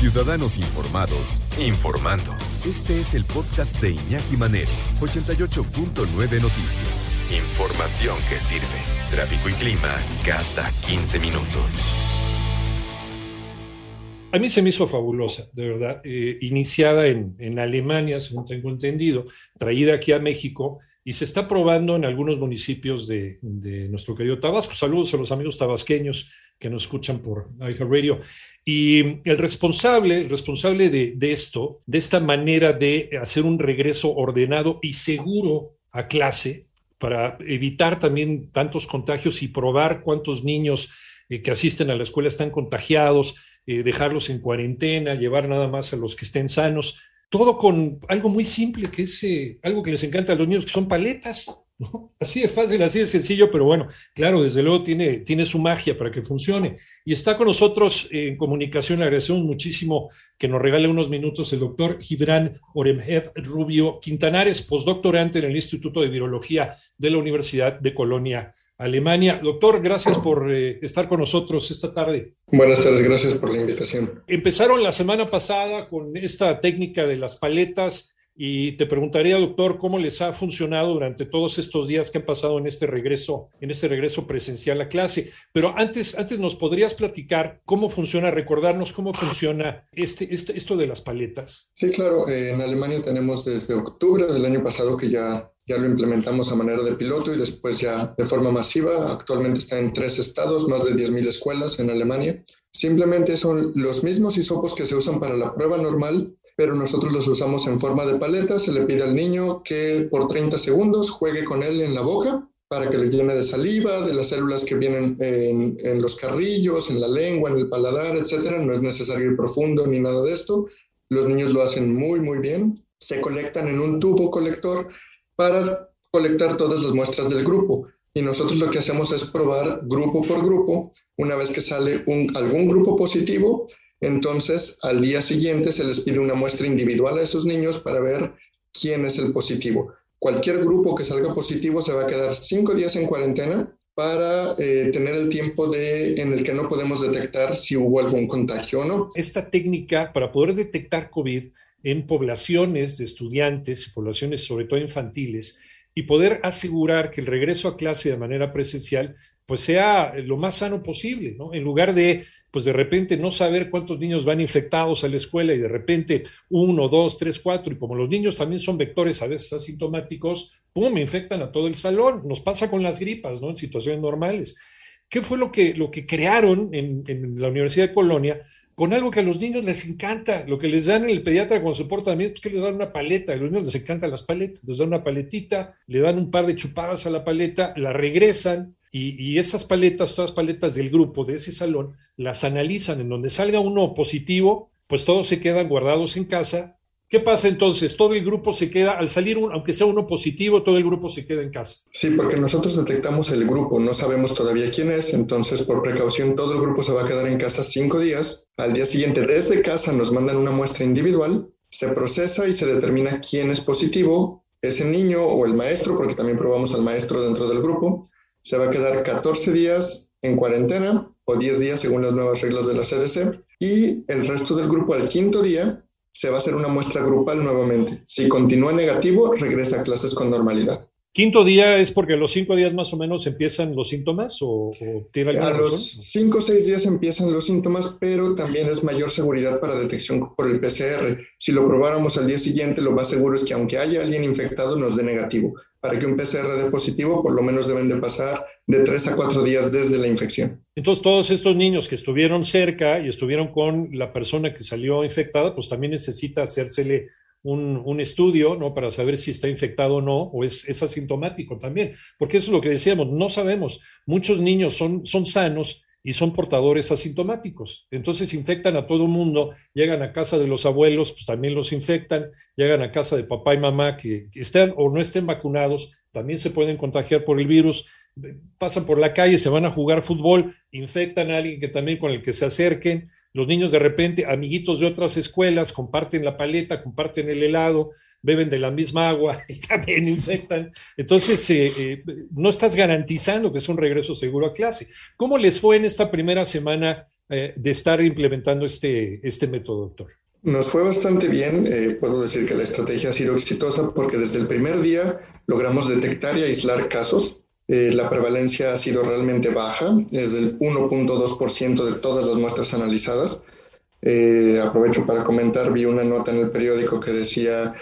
Ciudadanos Informados, informando. Este es el podcast de Iñaki Manero, 88.9 Noticias. Información que sirve. Tráfico y clima cada 15 minutos. A mí se me hizo fabulosa, de verdad. Eh, iniciada en, en Alemania, según tengo entendido, traída aquí a México y se está probando en algunos municipios de, de, nuestro querido Tabasco. Saludos a los amigos tabasqueños que nos escuchan por Radio. Y el responsable, responsable de, de, esto, de esta manera de hacer un regreso ordenado y seguro a clase, para evitar también tantos contagios y probar cuántos niños eh, que asisten a la escuela están contagiados, eh, dejarlos en cuarentena, llevar nada más a los que estén sanos, todo con algo muy simple, que es eh, algo que les encanta a los niños, que son paletas. ¿no? Así de fácil, así de sencillo, pero bueno, claro, desde luego tiene, tiene su magia para que funcione. Y está con nosotros en comunicación, le agradecemos muchísimo que nos regale unos minutos el doctor Gibran Oremhev Rubio Quintanares, postdoctorante en el Instituto de Virología de la Universidad de Colonia. Alemania. Doctor, gracias por eh, estar con nosotros esta tarde. Buenas tardes, gracias por la invitación. Empezaron la semana pasada con esta técnica de las paletas y te preguntaría, doctor, cómo les ha funcionado durante todos estos días que han pasado en este regreso, en este regreso presencial a clase. Pero antes, antes nos podrías platicar cómo funciona, recordarnos cómo funciona este, este, esto de las paletas. Sí, claro. Eh, en Alemania tenemos desde octubre del año pasado que ya ya lo implementamos a manera de piloto y después ya de forma masiva. Actualmente está en tres estados, más de 10.000 escuelas en Alemania. Simplemente son los mismos hisopos que se usan para la prueba normal, pero nosotros los usamos en forma de paleta. Se le pide al niño que por 30 segundos juegue con él en la boca para que lo llene de saliva, de las células que vienen en, en los carrillos, en la lengua, en el paladar, etcétera. No es necesario ir profundo ni nada de esto. Los niños lo hacen muy, muy bien. Se colectan en un tubo colector para colectar todas las muestras del grupo. Y nosotros lo que hacemos es probar grupo por grupo. Una vez que sale un, algún grupo positivo, entonces al día siguiente se les pide una muestra individual a esos niños para ver quién es el positivo. Cualquier grupo que salga positivo se va a quedar cinco días en cuarentena para eh, tener el tiempo de, en el que no podemos detectar si hubo algún contagio o no. Esta técnica para poder detectar COVID en poblaciones de estudiantes poblaciones sobre todo infantiles y poder asegurar que el regreso a clase de manera presencial pues sea lo más sano posible, ¿no? En lugar de, pues de repente no saber cuántos niños van infectados a la escuela y de repente uno, dos, tres, cuatro, y como los niños también son vectores a veces asintomáticos, ¡pum!, infectan a todo el salón. Nos pasa con las gripas, ¿no? En situaciones normales. ¿Qué fue lo que, lo que crearon en, en la Universidad de Colonia? Con algo que a los niños les encanta, lo que les dan en el pediatra cuando se portan bien, pues que les dan una paleta, a los niños les encantan las paletas, les dan una paletita, le dan un par de chupadas a la paleta, la regresan y, y esas paletas, todas paletas del grupo, de ese salón, las analizan, en donde salga uno positivo, pues todos se quedan guardados en casa ¿Qué pasa entonces? Todo el grupo se queda, al salir, un, aunque sea uno positivo, todo el grupo se queda en casa. Sí, porque nosotros detectamos el grupo, no sabemos todavía quién es, entonces por precaución todo el grupo se va a quedar en casa cinco días. Al día siguiente desde casa nos mandan una muestra individual, se procesa y se determina quién es positivo, ese niño o el maestro, porque también probamos al maestro dentro del grupo, se va a quedar 14 días en cuarentena o 10 días según las nuevas reglas de la CDC y el resto del grupo al quinto día se va a hacer una muestra grupal nuevamente. Si continúa negativo, regresa a clases con normalidad. ¿Quinto día es porque los cinco días más o menos empiezan los síntomas o, o tiene A los cinco o seis días empiezan los síntomas, pero también es mayor seguridad para detección por el PCR. Si lo probáramos al día siguiente, lo más seguro es que aunque haya alguien infectado, nos dé negativo. Para que un PCR dé positivo, por lo menos deben de pasar de tres a cuatro días desde la infección. Entonces, todos estos niños que estuvieron cerca y estuvieron con la persona que salió infectada, pues también necesita hacérsele un, un, estudio, ¿no? Para saber si está infectado o no, o es, es, asintomático también, porque eso es lo que decíamos, no sabemos. Muchos niños son, son sanos y son portadores asintomáticos. Entonces infectan a todo mundo, llegan a casa de los abuelos, pues también los infectan, llegan a casa de papá y mamá que estén o no estén vacunados, también se pueden contagiar por el virus, pasan por la calle, se van a jugar fútbol, infectan a alguien que también con el que se acerquen, los niños de repente, amiguitos de otras escuelas, comparten la paleta, comparten el helado, beben de la misma agua y también infectan. Entonces, eh, eh, no estás garantizando que es un regreso seguro a clase. ¿Cómo les fue en esta primera semana eh, de estar implementando este, este método, doctor? Nos fue bastante bien. Puedo decir que la estrategia ha sido exitosa porque desde el primer día logramos detectar y aislar casos. Eh, la prevalencia ha sido realmente baja, es del 1.2% de todas las muestras analizadas. aprovecho para comentar, vi una nota en el periódico que decía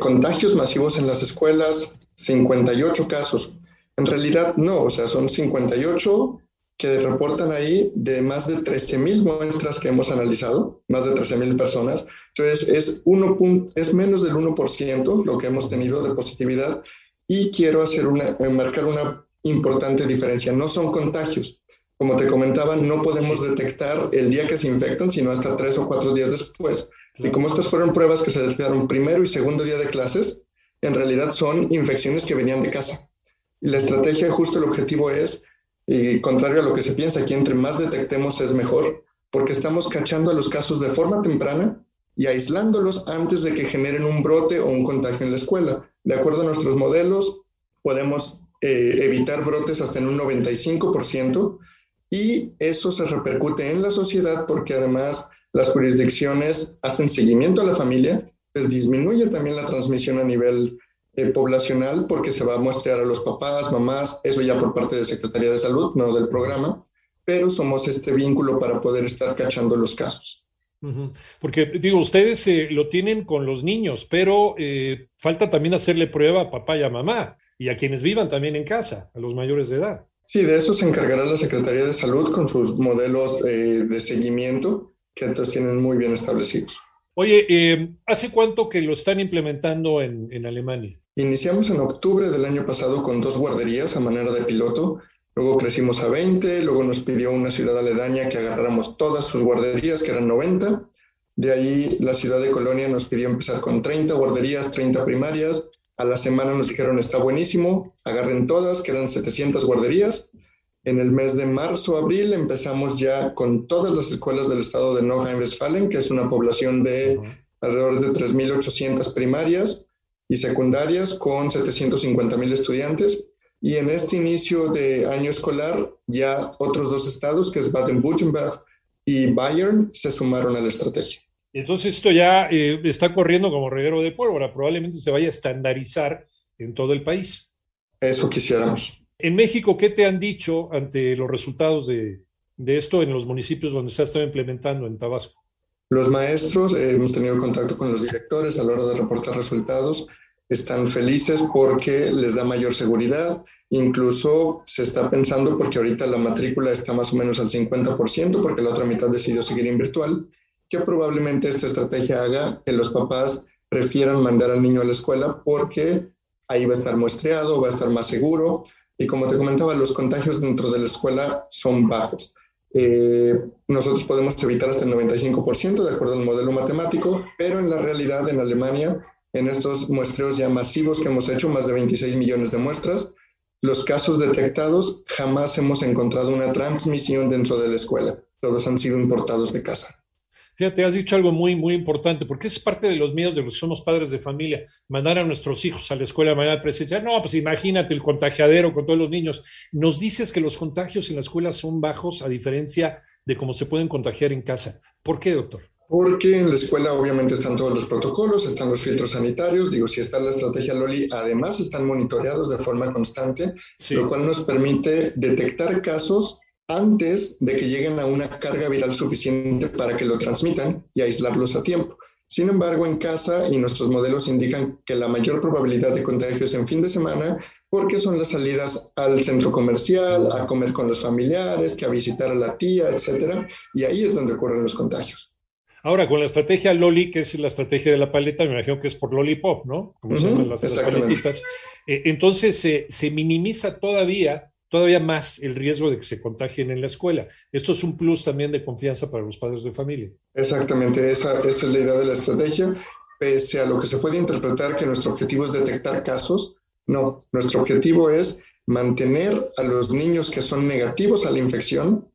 contagios masivos en las escuelas, 58 casos. En realidad no, o sea, son 58 que reportan ahí de más de 13.000 muestras que hemos analizado, más de 13.000 personas. Entonces, es, uno, es menos del 1% lo que hemos tenido de positividad y quiero hacer una, marcar una importante diferencia. No son contagios. Como te comentaba, no podemos detectar el día que se infectan, sino hasta tres o cuatro días después. Y como estas fueron pruebas que se detectaron primero y segundo día de clases, en realidad son infecciones que venían de casa. Y la estrategia, justo el objetivo es, y contrario a lo que se piensa, que entre más detectemos es mejor, porque estamos cachando a los casos de forma temprana y aislándolos antes de que generen un brote o un contagio en la escuela. De acuerdo a nuestros modelos, podemos eh, evitar brotes hasta en un 95% y eso se repercute en la sociedad porque además las jurisdicciones hacen seguimiento a la familia pues disminuye también la transmisión a nivel eh, poblacional porque se va a muestrear a los papás, mamás, eso ya por parte de Secretaría de Salud, no del programa, pero somos este vínculo para poder estar cachando los casos. Porque digo, ustedes eh, lo tienen con los niños, pero eh, falta también hacerle prueba a papá y a mamá y a quienes vivan también en casa, a los mayores de edad. Sí, de eso se encargará la Secretaría de Salud con sus modelos de seguimiento que entonces tienen muy bien establecidos. Oye, eh, ¿hace cuánto que lo están implementando en, Alemania? Iniciamos en octubre del año pasado con dos guarderías a manera de piloto, luego crecimos a 20, luego nos pidió una ciudad aledaña que agarráramos todas sus guarderías, que eran 90. De ahí la ciudad de Colonia nos pidió empezar con 30 guarderías, 30 primarias. A la semana nos dijeron, está buenísimo, agarren todas, que eran 700 guarderías. En el mes de marzo, abril, empezamos ya con todas las escuelas del estado de Nordrhein-Westfalen, que es una población de alrededor de 3.800 primarias y secundarias con 750.000 estudiantes. Y en este inicio de año escolar, ya otros dos estados, que es Baden-Württemberg y Bayern, se sumaron a la estrategia. Entonces esto ya eh, está corriendo como reguero de pólvora, probablemente se vaya a estandarizar en todo el país. Eso quisiéramos. En México, ¿qué te han dicho ante los resultados de, esto en los municipios donde se ha estado implementando en Tabasco? Los maestros, eh, hemos tenido contacto con los directores a la hora de reportar resultados, están felices porque les da mayor seguridad. Incluso se está pensando, porque ahorita la matrícula está más o menos al 50%, porque la otra mitad decidió seguir en virtual, que probablemente esta estrategia haga que los papás prefieran mandar al niño a la escuela porque ahí va a estar muestreado, va a estar más seguro, y como te comentaba, los contagios dentro de la escuela son bajos. Eh, nosotros podemos evitar hasta el 95% de acuerdo al modelo matemático, pero en la realidad en Alemania, en estos muestreos ya masivos que hemos hecho, más de 26 millones de muestras, los casos detectados jamás hemos encontrado una transmisión dentro de la escuela. Todos han sido importados de casa. Fíjate, has dicho algo muy, muy importante, porque es parte de los miedos de los que somos padres de familia, mandar a nuestros hijos a la escuela de manera presencial. No, pues imagínate el contagiadero con todos los niños. Nos dices que los contagios en la escuela son bajos a diferencia de cómo se pueden contagiar en casa. ¿Por qué, doctor? Porque en la escuela obviamente están todos los protocolos, están los filtros sanitarios, digo, si está la estrategia Loli, además están monitoreados de forma constante, lo cual nos permite detectar casos antes de que lleguen a una carga viral suficiente para que lo transmitan y aislarlos a tiempo. Sin embargo, en casa y nuestros modelos indican que la mayor probabilidad de contagio es en fin de semana porque son las salidas al centro comercial, a comer con los familiares, que a visitar a la tía, etcétera, y ahí es donde ocurren los contagios. Ahora, con la estrategia Loli, que es la estrategia de la paleta, me imagino que es por Lollipop, ¿no? Como se llaman las, paletitas. Eh, entonces, se minimiza todavía todavía más el riesgo de que se contagien en la escuela. Esto es un plus también de confianza para los padres de familia. Exactamente, esa, esa es la idea de la estrategia. Pese a lo que se puede interpretar que nuestro objetivo es detectar casos, no, nuestro objetivo es mantener a los niños que son negativos a la infección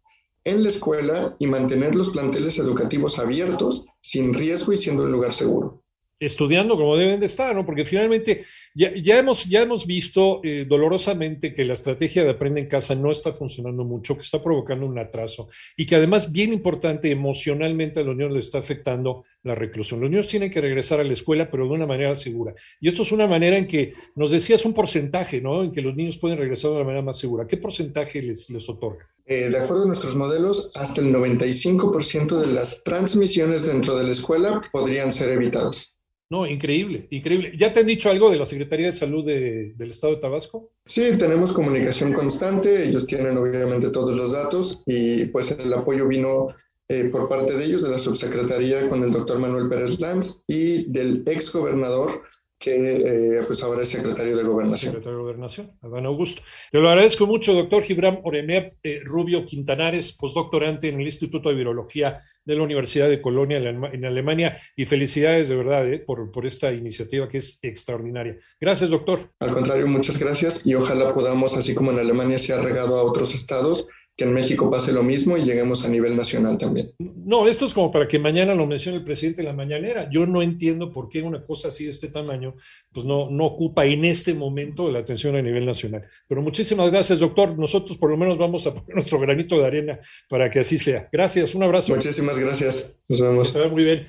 en la escuela y mantener los planteles educativos abiertos, sin riesgo y siendo un lugar seguro. estudiando como deben de estar, ¿no? Porque finalmente ya, ya hemos, ya hemos visto eh, dolorosamente que la estrategia de aprende en casa no está funcionando mucho, que está provocando un atraso y que además, bien importante, emocionalmente a los niños le está afectando la reclusión. Los niños tienen que regresar a la escuela, pero de una manera segura. Y esto es una manera en que, nos decías un porcentaje, ¿no? En que los niños pueden regresar de una manera más segura. ¿Qué porcentaje les, les otorga? Eh, de acuerdo a nuestros modelos, hasta el 95% de las transmisiones dentro de la escuela podrían ser evitadas. No, increíble, increíble. ¿Ya te han dicho algo de la Secretaría de Salud del Estado de Tabasco? Sí, tenemos comunicación constante, ellos tienen obviamente todos los datos y pues el apoyo vino eh, por parte de ellos, de la subsecretaría con el doctor Manuel Pérez Lanz y del ex gobernador que eh, pues ahora es secretario de Gobernación. Secretario de Gobernación, Adán Augusto. Te lo agradezco mucho, doctor Gibran Oremep eh, Rubio Quintanares, postdoctorante en el Instituto de Virología de la Universidad de Colonia en Alemania, y felicidades de verdad eh, por, por esta iniciativa que es extraordinaria. Gracias, doctor. Al contrario, muchas gracias y ojalá podamos, así como en Alemania se ha regado a otros estados, que en México pase lo mismo y lleguemos a nivel nacional también. No, esto es como para que mañana lo mencione el presidente en la mañanera. Yo no entiendo por qué una cosa así de este tamaño pues no, no ocupa en este momento la atención a nivel nacional. Pero muchísimas gracias, doctor. Nosotros por lo menos vamos a poner nuestro granito de arena para que así sea. Gracias, un abrazo. Muchísimas gracias. Nos vemos. Muy bien.